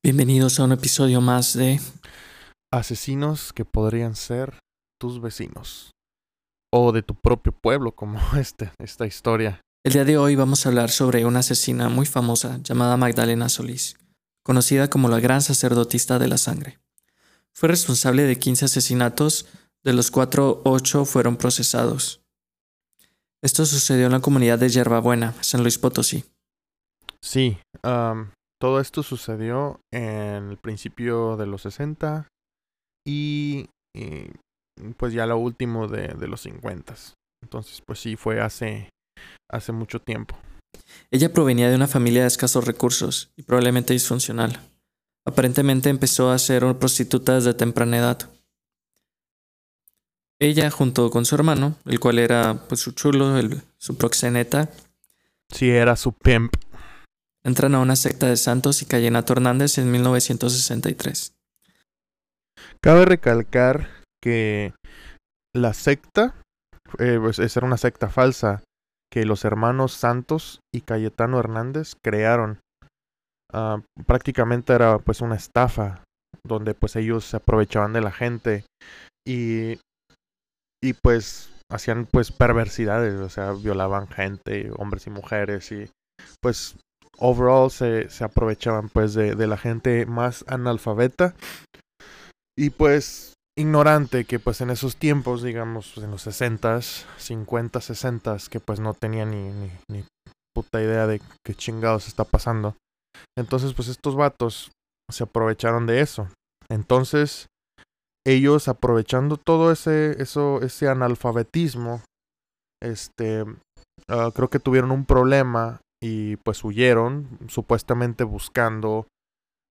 Bienvenidos a un episodio más de Asesinos que podrían ser tus vecinos. O de tu propio pueblo, como este, esta historia. El día de hoy vamos a hablar sobre una asesina muy famosa llamada Magdalena Solís, conocida como la gran sacerdotista de la sangre. Fue responsable de 15 asesinatos, de los cuatro, ocho fueron procesados. Esto sucedió en la comunidad de Yerbabuena, San Luis Potosí. Sí, am, todo esto sucedió en el principio de los 60 y, y, pues ya lo último de, de los 50. Entonces, pues sí, fue hace, hace mucho tiempo. Ella provenía de una familia de escasos recursos y probablemente disfuncional. Aparentemente empezó a ser una prostituta desde temprana edad. Ella, junto con su hermano, el cual era pues su chulo, el, su proxeneta, Sí, era su pimp. Entran a una secta de santos y Cayenato Hernández en 1963. Cabe recalcar que la secta, eh, pues esa era una secta falsa que los hermanos Santos y Cayetano Hernández crearon. Ah, prácticamente era pues una estafa donde pues ellos se aprovechaban de la gente y, y pues hacían pues perversidades, o sea, violaban gente, hombres y mujeres y pues overall se, se aprovechaban pues de, de la gente más analfabeta y pues ignorante que pues en esos tiempos, digamos, pues, en los 60s, 50, 60s, que pues no tenía ni, ni, ni puta idea de qué chingados está pasando. Entonces pues estos vatos se aprovecharon de eso. Entonces ellos aprovechando todo ese, eso, ese analfabetismo, este, ah, creo que tuvieron un problema y pues huyeron, supuestamente buscando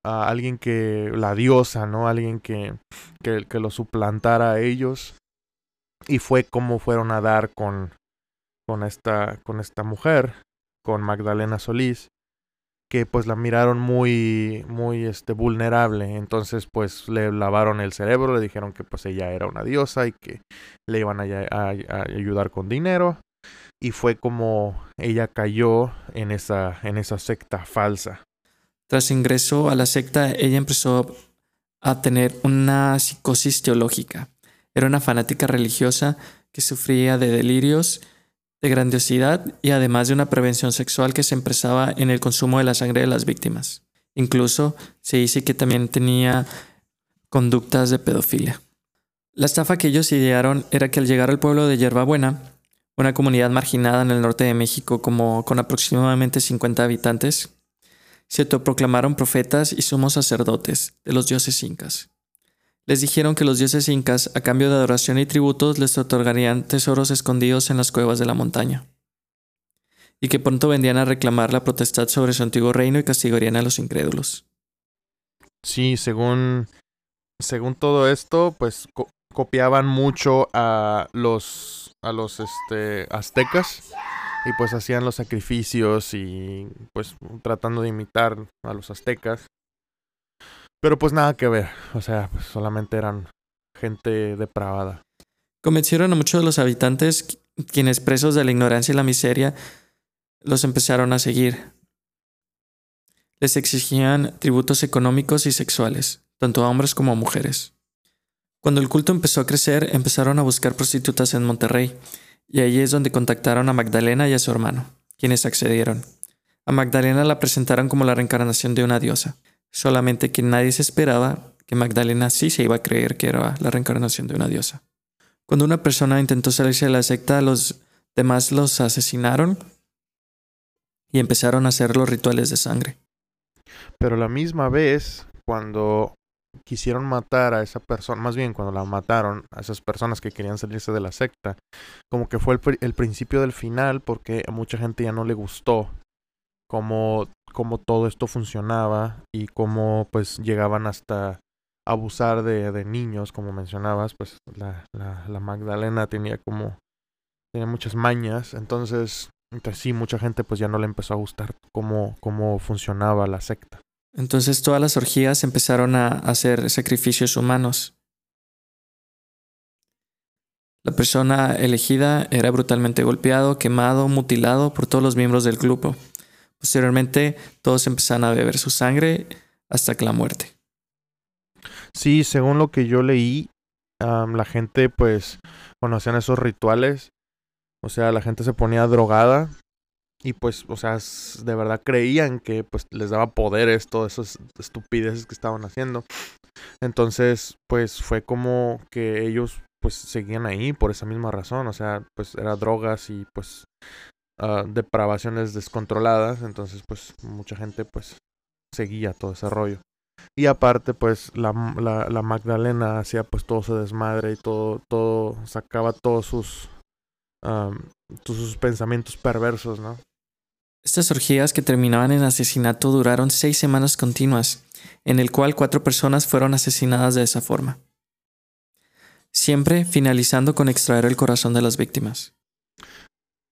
a alguien que, la diosa, ¿no? Alguien que, que, que lo suplantara a ellos. Y fue como fueron a dar con, con, esta, con esta mujer, con Magdalena Solís, que pues la miraron muy, muy este, vulnerable. Entonces pues le lavaron el cerebro, le dijeron que pues ella era una diosa y que le iban a, ayudar con dinero. Y fue como ella cayó en esa, en esa secta falsa. Tras ingreso a la secta, ella empezó a tener una psicosis teológica. Era una fanática religiosa que sufría de delirios, de grandiosidad y además de una prevención sexual que se empresaba en el consumo de la sangre de las víctimas. Incluso se dice que también tenía conductas de pedofilia. La estafa que ellos idearon era que al llegar al pueblo de Yerbabuena, una comunidad marginada en el norte de México como con aproximadamente 50 habitantes, se autoproclamaron profetas y sumos sacerdotes de los dioses incas. Les dijeron que los dioses incas, a cambio de adoración y tributos, les otorgarían tesoros escondidos en las cuevas de la montaña, y que pronto vendrían a reclamar la potestad sobre su antiguo reino y castigarían a los incrédulos. Sí, según, según todo esto, pues copiaban mucho a los, a los este, aztecas y pues hacían los sacrificios y pues tratando de imitar a los aztecas. Pero pues nada que ver, o sea, pues solamente eran gente depravada. Convencieron a muchos de los habitantes, quienes presos de la ignorancia y la miseria, los empezaron a seguir. Les exigían tributos económicos y sexuales, tanto a hombres como a mujeres. Cuando el culto empezó a crecer, empezaron a buscar prostitutas en Monterrey, y allí es donde contactaron a Magdalena y a su hermano, quienes accedieron. A Magdalena la presentaron como la reencarnación de una diosa, solamente que nadie se esperaba que Magdalena sí se iba a creer que era la reencarnación de una diosa. Cuando una persona intentó salirse de la secta, los demás los asesinaron y empezaron a hacer los rituales de sangre. Pero la misma vez, cuando quisieron matar a esa persona, más bien cuando la mataron a esas personas que querían salirse de la secta, como que fue el, pr el principio del final porque a mucha gente ya no le gustó cómo, cómo todo esto funcionaba y cómo pues llegaban hasta abusar de, de niños, como mencionabas, pues la, la, la Magdalena tenía como tenía muchas mañas, entonces, entonces sí, mucha gente pues ya no le empezó a gustar cómo, cómo funcionaba la secta. Entonces todas las orgías empezaron a hacer sacrificios humanos. La persona elegida era brutalmente golpeado, quemado, mutilado por todos los miembros del grupo. Posteriormente, todos empezaron a beber su sangre hasta que la muerte. Sí, según lo que yo leí, la gente pues cuando hacían esos rituales, o sea, la gente se ponía drogada y pues, o sea, de verdad creían que pues les daba poder esto, esas estupideces que estaban haciendo. Entonces, pues fue como que ellos pues seguían ahí por esa misma razón, o sea, pues era drogas y pues uh, depravaciones descontroladas, entonces pues mucha gente pues seguía todo ese rollo. Y aparte, pues, la, la, Magdalena hacía pues todo su desmadre y todo, todo, sacaba todos sus, todos sus pensamientos perversos, ¿no? Estas orgías que terminaban en asesinato duraron seis semanas continuas, en el cual cuatro personas fueron asesinadas de esa forma. Siempre finalizando con extraer el corazón de las víctimas.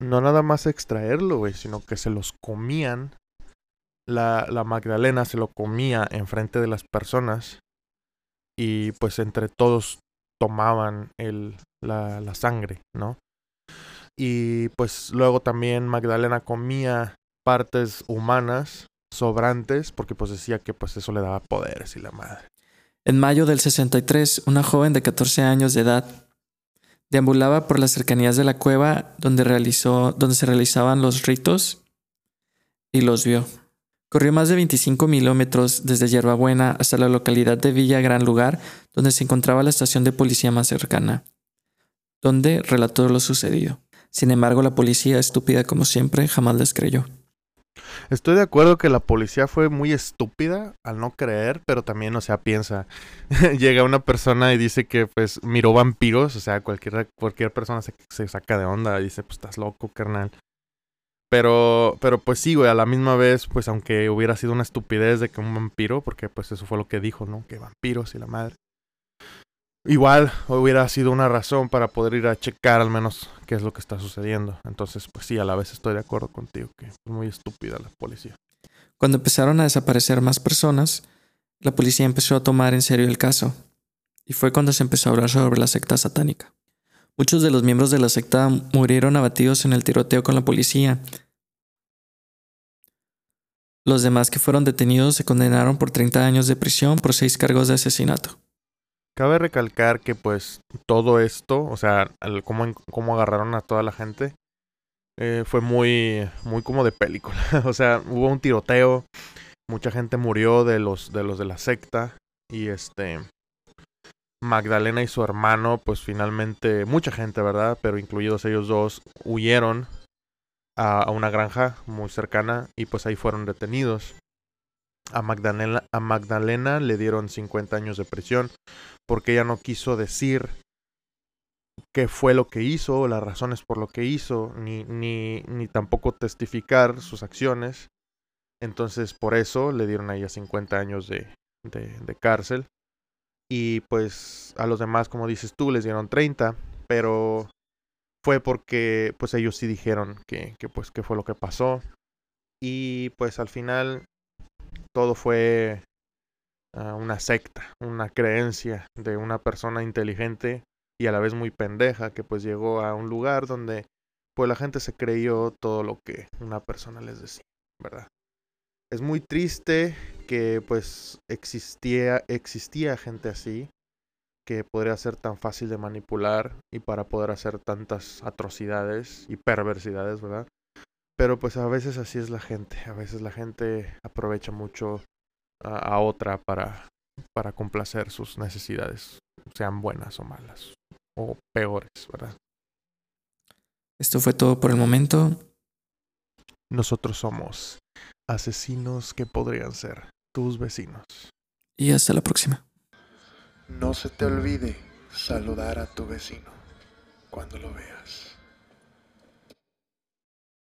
No nada más extraerlo, güey, sino que se los comían la, la Magdalena se lo comía enfrente de las personas y pues entre todos tomaban el, la, la sangre, ¿no? Y pues luego también Magdalena comía partes humanas sobrantes porque pues decía que pues eso le daba poderes y la madre. En mayo del 63, una joven de 14 años de edad deambulaba por las cercanías de la cueva donde, realizó, donde se realizaban los ritos y los vio. Corrió más de 25 kilómetros desde Yerbabuena hasta la localidad de Villa Gran Lugar, donde se encontraba la estación de policía más cercana, donde relató lo sucedido. Sin embargo, la policía, estúpida como siempre, jamás les creyó. Estoy de acuerdo que la policía fue muy estúpida al no creer, pero también, o sea, piensa, llega una persona y dice que pues miró vampiros, o sea, cualquier, cualquier persona se, se saca de onda y dice, pues estás loco, carnal. Pero, pero pues sí, güey, a la misma vez, pues aunque hubiera sido una estupidez de que un vampiro, porque pues eso fue lo que dijo, ¿no? Que vampiros y la madre. Igual hubiera sido una razón para poder ir a checar al menos qué es lo que está sucediendo. Entonces, pues sí, a la vez estoy de acuerdo contigo, que es muy estúpida la policía. Cuando empezaron a desaparecer más personas, la policía empezó a tomar en serio el caso. Y fue cuando se empezó a hablar sobre la secta satánica. Muchos de los miembros de la secta murieron abatidos en el tiroteo con la policía los demás que fueron detenidos se condenaron por 30 años de prisión por seis cargos de asesinato. Cabe recalcar que pues todo esto, o sea, cómo, cómo agarraron a toda la gente, eh, fue muy, muy como de película. o sea, hubo un tiroteo, mucha gente murió de los de los de la secta y este Magdalena y su hermano, pues finalmente mucha gente, ¿verdad? Pero incluidos ellos dos huyeron a, una granja muy cercana y pues ahí fueron detenidos. A Magdalena, le dieron 50 años de prisión porque ella no quiso decir qué fue lo que hizo, las razones por lo que hizo, ni, ni, ni tampoco testificar sus acciones. Entonces por eso le dieron a ella 50 años de, de, de cárcel. Y pues a los demás, como dices tú, les dieron 30. Pero fue porque pues ellos sí dijeron que, que pues qué fue lo que pasó y pues al final todo fue ah, una secta, una creencia de una persona inteligente y a la vez muy pendeja que pues llegó a un lugar donde pues la gente se creyó todo lo que una persona les decía, ¿verdad? Es muy triste que pues existía existía gente así que podría ser tan fácil de manipular y para poder hacer tantas atrocidades y perversidades, ¿verdad? Pero pues a veces así es la gente, a veces la gente aprovecha mucho a, otra para, para complacer sus necesidades, sean buenas o malas, o peores, ¿verdad? Esto fue todo por el momento. Nosotros somos asesinos que podrían ser tus vecinos. Y hasta la próxima. No se te olvide saludar a tu vecino cuando lo veas.